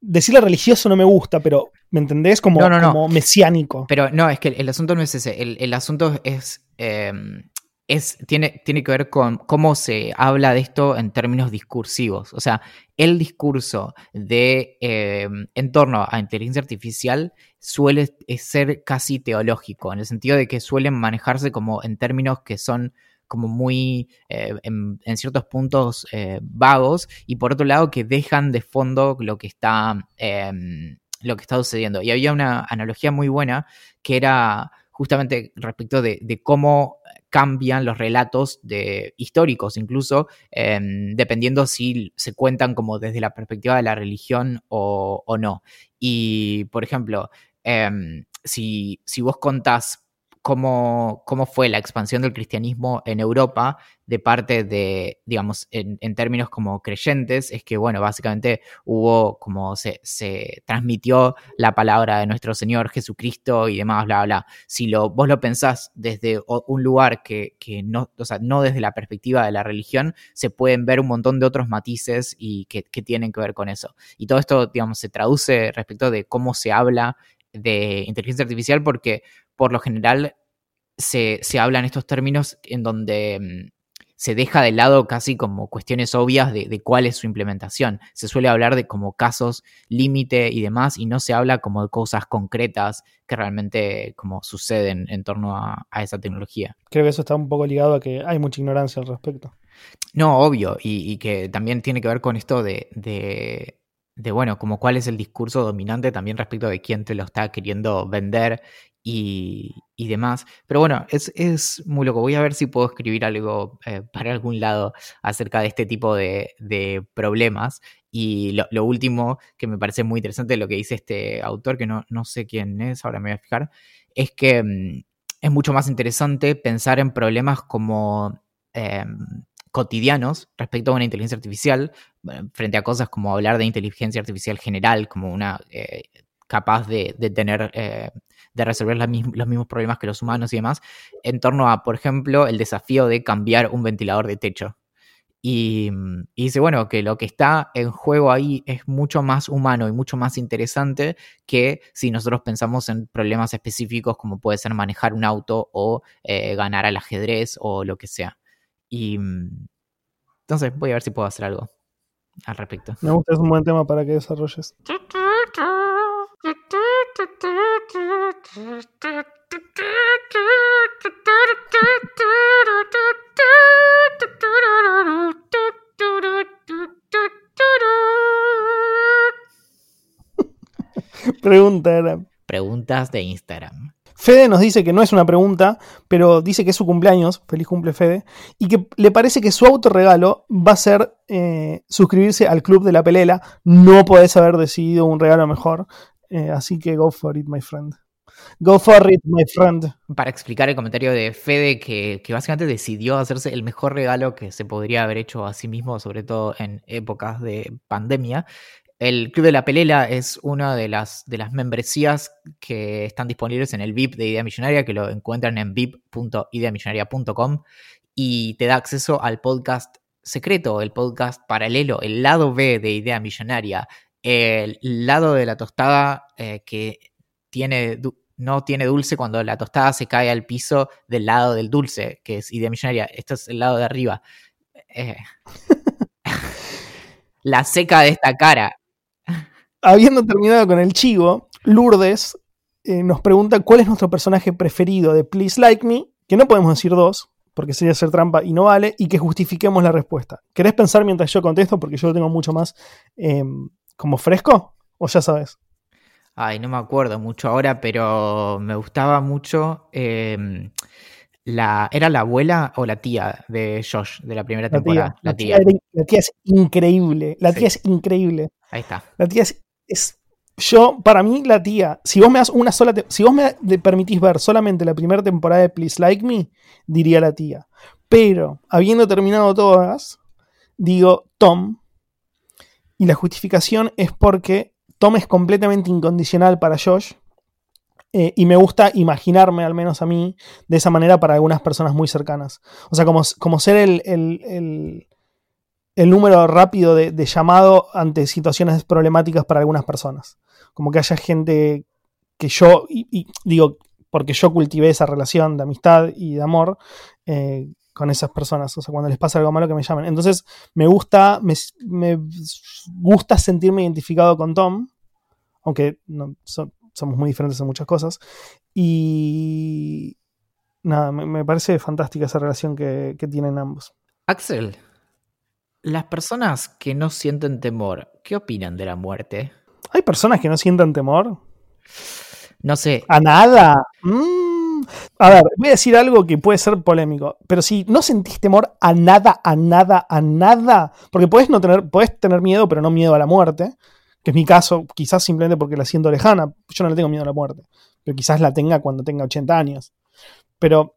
decirle religioso no me gusta, pero ¿me entendés? Como, como mesiánico. Pero no, es que el, asunto no es ese. El, asunto es. Em, es, tiene, tiene que ver con cómo se habla de esto en términos discursivos. O sea, el discurso de em, en torno a inteligencia artificial suele ser casi teológico, en el sentido de que suelen manejarse como en términos que son como muy, eh, en, ciertos puntos, eh, vagos, y por otro lado que dejan de fondo lo que está, em, lo que está sucediendo. Y había una analogía muy buena que era justamente respecto de, cómo cambian los relatos de, históricos, incluso em, dependiendo si se cuentan como desde la perspectiva de la religión o, no. Y, por ejemplo, Em, si, si, vos contás cómo, cómo, fue la expansión del cristianismo en Europa de parte de, digamos, en, términos como creyentes, es que, bueno, básicamente hubo como se, se, transmitió la palabra de nuestro Señor Jesucristo y demás, bla, bla. Si lo, vos lo pensás desde un lugar que, que no, o sea, no desde la perspectiva de la religión, se pueden ver un montón de otros matices y que, que tienen que ver con eso. Y todo esto, digamos, se traduce respecto de cómo se habla de inteligencia artificial porque por lo general se, se habla en estos términos en donde mm, se deja de lado casi como cuestiones obvias de, cuál es su implementación. Se suele hablar de como casos límite y demás y no se habla como de cosas concretas que realmente como suceden en torno a, esa tecnología. Creo que eso está un poco ligado a que hay mucha ignorancia al respecto. No, obvio, y, que también tiene que ver con esto de, de, bueno, como cuál es el discurso dominante también respecto de quién te lo está queriendo vender y, demás. Pero bueno, es, muy loco. Voy a ver si puedo escribir algo eh, para algún lado acerca de este tipo de, problemas. Y lo, último que me parece muy interesante, lo que dice este autor, que no, no sé quién es, ahora me voy a fijar, es que mm, es mucho más interesante pensar en problemas como... Em, cotidianos respecto a una inteligencia artificial, frente a cosas como hablar de inteligencia artificial general, como una eh, capaz de, tener, eh, de resolver los mismos problemas que los humanos y demás, en torno a, por ejemplo, el desafío de cambiar un ventilador de techo. Y, dice, bueno, que lo que está en juego ahí es mucho más humano y mucho más interesante que si nosotros pensamos en problemas específicos como puede ser manejar un auto o eh, ganar al ajedrez o lo que sea. Y mm, entonces voy a ver si puedo hacer algo al respecto. Me gusta, es un buen tema para que desarrolles. Pregunta Preguntas de Instagram. Fede nos dice que no es una pregunta, pero dice que es su cumpleaños, feliz cumple Fede, y que le parece que su autorregalo va a ser eh, suscribirse al club de la pelela. No podés haber decidido un regalo mejor, eh, así que go for it, my friend. Go for it, my friend. Para explicar el comentario de Fede, que, que, básicamente decidió hacerse el mejor regalo que se podría haber hecho a sí mismo, sobre todo en épocas de pandemia, el Club de la Pelela es una de las, de las membresías que están disponibles en el VIP de Idea Millonaria, que lo encuentran en vip.ideamillonaria.com y te da acceso al podcast secreto, el podcast paralelo, el lado B de Idea Millonaria, el lado de la tostada eh, que tiene, no tiene dulce cuando la tostada se cae al piso del lado del dulce, que es Idea Millonaria. Esto es el lado de arriba. Eh, la seca de esta cara habiendo terminado con el chivo, Lourdes eh, nos pregunta cuál es nuestro personaje preferido de Please Like Me, que no podemos decir dos, porque sería hacer trampa y no vale, y que justifiquemos la respuesta. ¿Querés pensar mientras yo contesto? Porque yo lo tengo mucho más em, como fresco, o ya sabes. Ay, no me acuerdo mucho ahora, pero me gustaba mucho. Em, la, ¿Era la abuela o la tía de Josh de la primera temporada? La tía. La tía, es increíble. La tía es increíble. Ahí está. La tía es es yo, para mí, la tía, si vos me das una sola, si vos me permitís ver solamente la primera temporada de Please Like Me, diría la tía. Pero, habiendo terminado todas, digo Tom. Y la justificación es porque Tom es completamente incondicional para Josh. Eh, y me gusta imaginarme, al menos a mí, de esa manera para algunas personas muy cercanas. O sea, como, como ser el el número rápido de, llamado ante situaciones problemáticas para algunas personas. Como que haya gente que yo, digo, porque yo cultivé esa relación de amistad y de amor eh, con esas personas. O sea, cuando les pasa algo malo que me llamen. Entonces, me gusta, me, gusta sentirme identificado con Tom, aunque no, somos muy diferentes en muchas cosas. Y, nada, me, parece fantástica esa relación que tienen ambos. Axel, las personas que no sienten temor, ¿qué opinan de la muerte? ¿Hay personas que no sientan temor? No sé. ¿A nada? Mm. A ver, voy a decir algo que puede ser polémico, pero si no sentís temor a nada, a nada, a nada, porque puedes no tener, puedes tener miedo, pero no miedo a la muerte, que es mi caso, quizás simplemente porque la siento lejana, yo no le tengo miedo a la muerte, pero quizás la tenga cuando tenga 80 años. Pero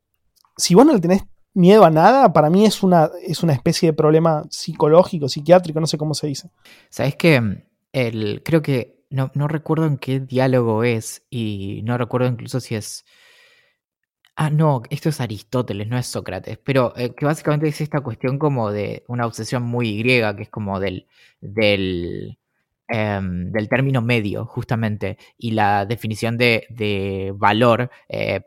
si vos no le tenés miedo a nada, para mí es una, es una especie de problema psicológico, psiquiátrico, no sé cómo se dice. Sabes que el, creo que no, recuerdo en qué diálogo es y no recuerdo incluso si es... Ah, no, esto es Aristóteles, no es Sócrates, pero eh, que básicamente es esta cuestión como de una obsesión muy griega, que es como del, del, em, del término medio, justamente, y la definición de, de valor eh,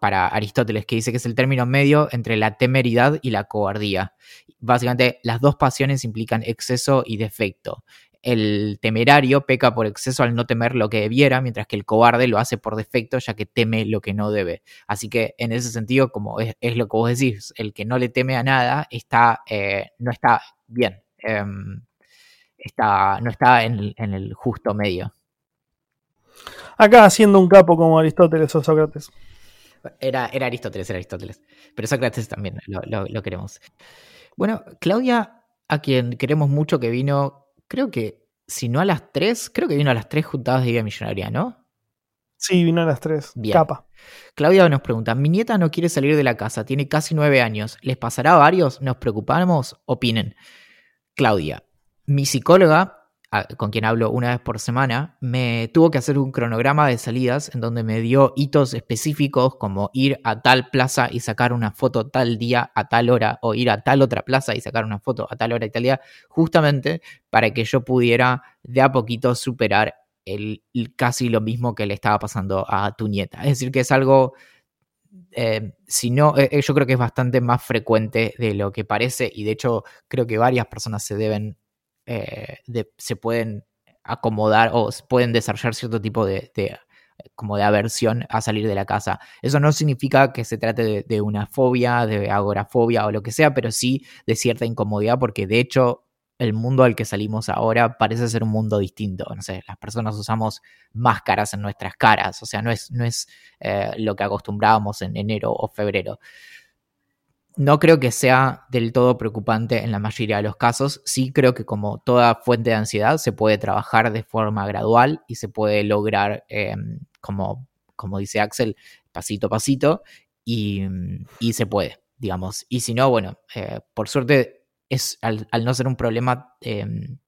para Aristóteles, que dice que es el término medio entre la temeridad y la cobardía. Básicamente, las dos pasiones implican exceso y defecto. El temerario peca por exceso al no temer lo que debiera, mientras que el cobarde lo hace por defecto, ya que teme lo que no debe. Así que en ese sentido, como es, lo que vos decís, el que no le teme a nada está, eh, no está bien, em, está, no está en el justo medio. Acá haciendo un capo como Aristóteles o Sócrates. Era, era Aristóteles, era Aristóteles. Pero Sócrates también lo, queremos. Bueno, Claudia, a quien queremos mucho, que vino, creo que, si no a las tres, creo que vino a las tres juntadas de Vida Millonaria, ¿no? Sí, vino a las tres. Bien. Capa. Claudia nos pregunta: Mi nieta no quiere salir de la casa, tiene casi nueve años. ¿Les pasará a varios? ¿Nos preocupamos? Opinen. Claudia, mi psicóloga con quien hablo una vez por semana, me tuvo que hacer un cronograma de salidas en donde me dio hitos específicos como ir a tal plaza y sacar una foto tal día a tal hora o ir a tal otra plaza y sacar una foto a tal hora y tal día, justamente para que yo pudiera de a poquito superar el, casi lo mismo que le estaba pasando a tu nieta. Es decir, que es algo eh, si no, eh, eh, yo creo que es bastante más frecuente de lo que parece y de hecho creo que varias personas se deben eh, se pueden acomodar o pueden desarrollar cierto tipo de, como de aversión a salir de la casa. Eso no significa que se trate de, una fobia, de agorafobia o lo que sea, pero sí de cierta incomodidad, porque de hecho el mundo al que salimos ahora parece ser un mundo distinto. No sé, las personas usamos máscaras en nuestras caras, o sea, no es, no es eh, lo que acostumbrábamos en enero o febrero. No creo que sea del todo preocupante en la mayoría de los casos. Sí creo que como toda fuente de ansiedad se puede trabajar de forma gradual y se puede lograr, em, como, como dice Axel, pasito a pasito y, se puede, digamos. Y si no, bueno, eh, por suerte es al, no ser un problema em,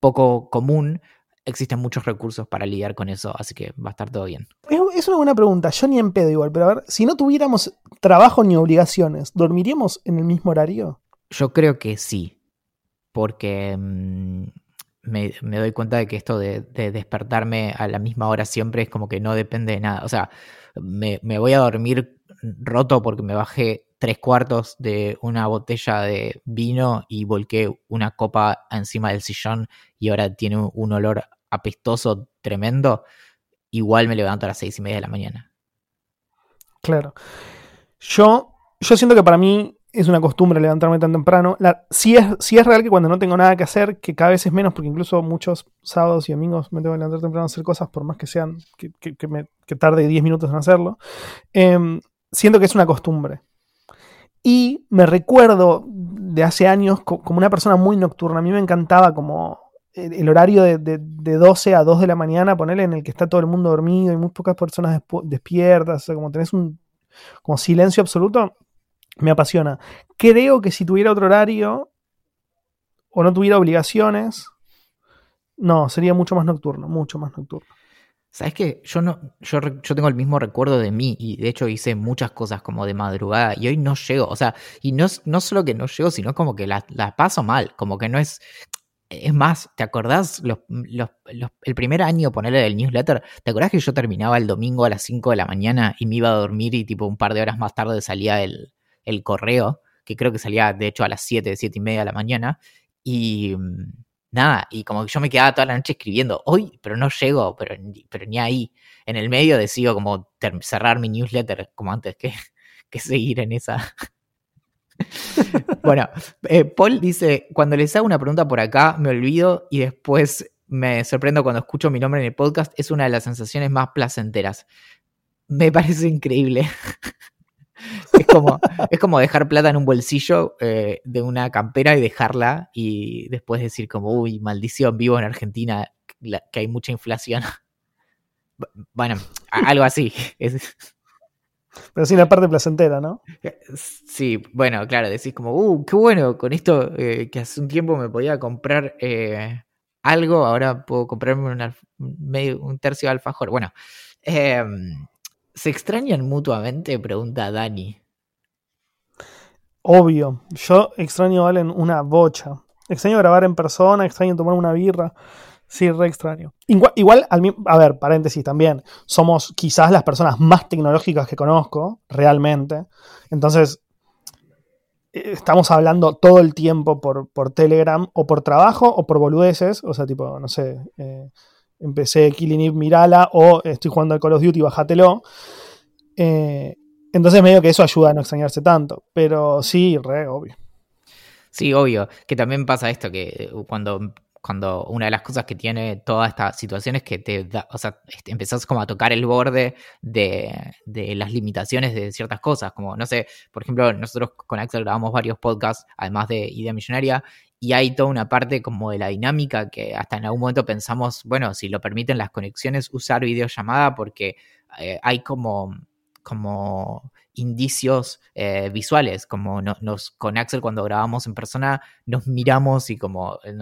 poco común, existen muchos recursos para lidiar con eso, así que va a estar todo bien. Es una buena pregunta, yo ni en pedo igual, pero a ver, si no tuviéramos trabajo ni obligaciones, ¿dormiríamos en el mismo horario? Yo creo que sí, porque mm, me, doy cuenta de que esto de, despertarme a la misma hora siempre es como que no depende de nada, o sea, me, me voy a dormir roto porque me bajé tres cuartos de una botella de vino y volqué una copa encima del sillón y ahora tiene un olor apestoso tremendo, igual me levanto a las seis y media de la mañana. Claro. Yo, yo siento que para mí es una costumbre levantarme tan temprano. La, sí, es, es real que cuando no tengo nada que hacer, que cada vez es menos, porque incluso muchos sábados y domingos me tengo que levantar temprano a hacer cosas, por más que sean, que, me, tarde 10 minutos en hacerlo. Em, siento que es una costumbre. Y me recuerdo de hace años como una persona muy nocturna. A mí me encantaba como el horario de, de, 12 a 2 de la mañana, ponerle en el que está todo el mundo dormido y muy pocas personas despiertas, o sea, como tenés un como silencio absoluto, me apasiona. Creo que si tuviera otro horario o no tuviera obligaciones, no, sería mucho más nocturno, mucho más nocturno. ¿Sabes qué? Yo, no, yo, yo tengo el mismo recuerdo de mí y de hecho hice muchas cosas como de madrugada y hoy no llego. O sea, y no, no solo que no llego, sino como que la, la paso mal. Como que no es. Es más, ¿te acordás los, el primer año ponerle del newsletter? ¿Te acordás que yo terminaba el domingo a las 5 de la mañana y me iba a dormir y tipo un par de horas más tarde salía el, el correo? Que creo que salía de hecho a las 7, 7 y media de la mañana. Y mm, nada, y como que yo me quedaba toda la noche escribiendo, hoy, pero no llego, pero, pero ni ahí. En el medio decido como cerrar mi newsletter como antes que, que seguir en esa. bueno, eh, Paul dice, cuando les hago una pregunta por acá, me olvido y después me sorprendo cuando escucho mi nombre en el podcast. Es una de las sensaciones más placenteras. Me parece increíble. es, como, es como dejar plata en un bolsillo eh, de una campera y dejarla y después decir como, uy, maldición, vivo en Argentina, que hay mucha inflación. bueno, algo así. Pero sin la parte placentera, ¿no? Sí, bueno, claro, decís como, uh, qué bueno, con esto eh, que hace un tiempo me podía comprar eh, algo, ahora puedo comprarme un tercio de alfajor. Bueno, em, ¿se extrañan mutuamente? Pregunta Dani. Obvio, yo extraño a Valen una bocha. Extraño grabar en persona, extraño tomar una birra. Sí, re extraño. Igual, a ver, paréntesis también, somos quizás las personas más tecnológicas que conozco, realmente. Entonces, eh, estamos hablando todo el tiempo por, Telegram o por trabajo o por boludeces. O sea, tipo, no sé, eh, empecé Killing Eve, mirala o estoy jugando al Call of Duty, bájatelo. Eh, entonces medio que eso ayuda a no extrañarse tanto. Pero sí, re, obvio. Sí, obvio. Que también pasa esto, que cuando cuando una de las cosas que tiene toda esta situación es que te da, o sea, este, empezás como a tocar el borde de, las limitaciones de ciertas cosas, como, no sé, por ejemplo, nosotros con Axel grabamos varios podcasts, además de Idea Millonaria, y hay toda una parte como de la dinámica que hasta en algún momento pensamos, bueno, si lo permiten las conexiones, usar videollamada porque eh, hay como como indicios eh, visuales, como nos, con Axel cuando grabamos en persona nos miramos y como eh,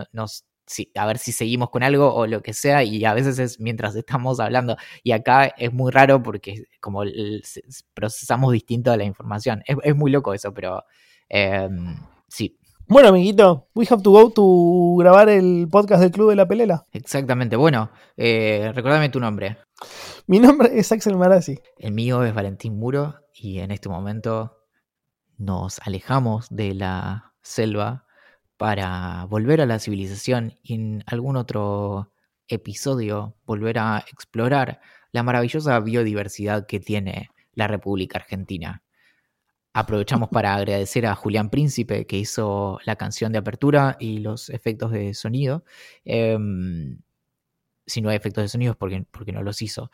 nos a ver si seguimos con algo o lo que sea, y a veces es mientras estamos hablando. Y acá es muy raro porque como procesamos distinto la información. Es, muy loco eso, pero em, sí. Bueno, amiguito, we have to go to grabar el podcast del Club de la Pelela. Exactamente. Bueno, eh, recuérdame tu nombre. Mi nombre es Axel Marazzi. El mío es Valentín Muro y en este momento nos alejamos de la selva para volver a la civilización y en algún otro episodio volver a explorar la maravillosa biodiversidad que tiene la República Argentina. Aprovechamos para agradecer a Julián Príncipe que hizo la canción de apertura y los efectos de sonido. Em, si no hay efectos de sonido es porque, porque no los hizo.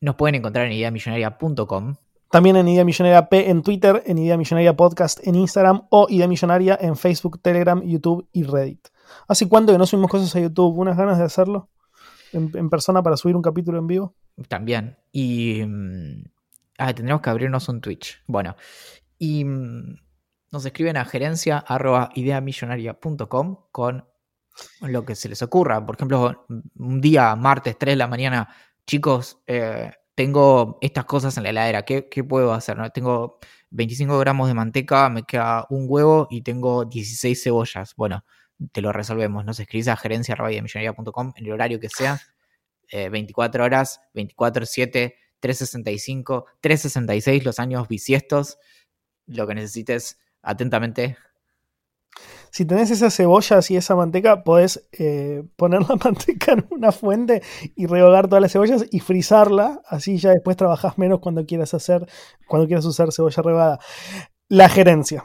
Nos pueden encontrar en ideamillonaria.com también en Idea Millonaria P en Twitter, en Idea Millonaria Podcast en Instagram o Idea Millonaria en Facebook, Telegram, YouTube y Reddit. ¿Hace cuánto que no subimos cosas a YouTube? ¿Unas ganas de hacerlo? En, persona para subir un capítulo en vivo. También. Y. Mm, ah, tendremos que abrirnos un Twitch. Bueno. Y mm, nos escriben a gerencia con lo que se les ocurra. Por ejemplo, un día, martes, 3 de la mañana, chicos, eh, tengo estas cosas en la heladera, ¿qué, puedo hacer? ¿no? Tengo 25 gramos de manteca, me queda un huevo y tengo 16 cebollas. Bueno, te lo resolvemos. Nos escribís a gerencia.com en el horario que sea. 24 eh, horas, 24-7, 365, 366 los años bisiestos. Lo que necesites atentamente, si tenés esas cebollas y esa manteca, podés eh, poner la manteca en una fuente y rehogar todas las cebollas y frizarla. Así ya después trabajás menos cuando quieras hacer, cuando quieras usar cebolla rehogada. La gerencia.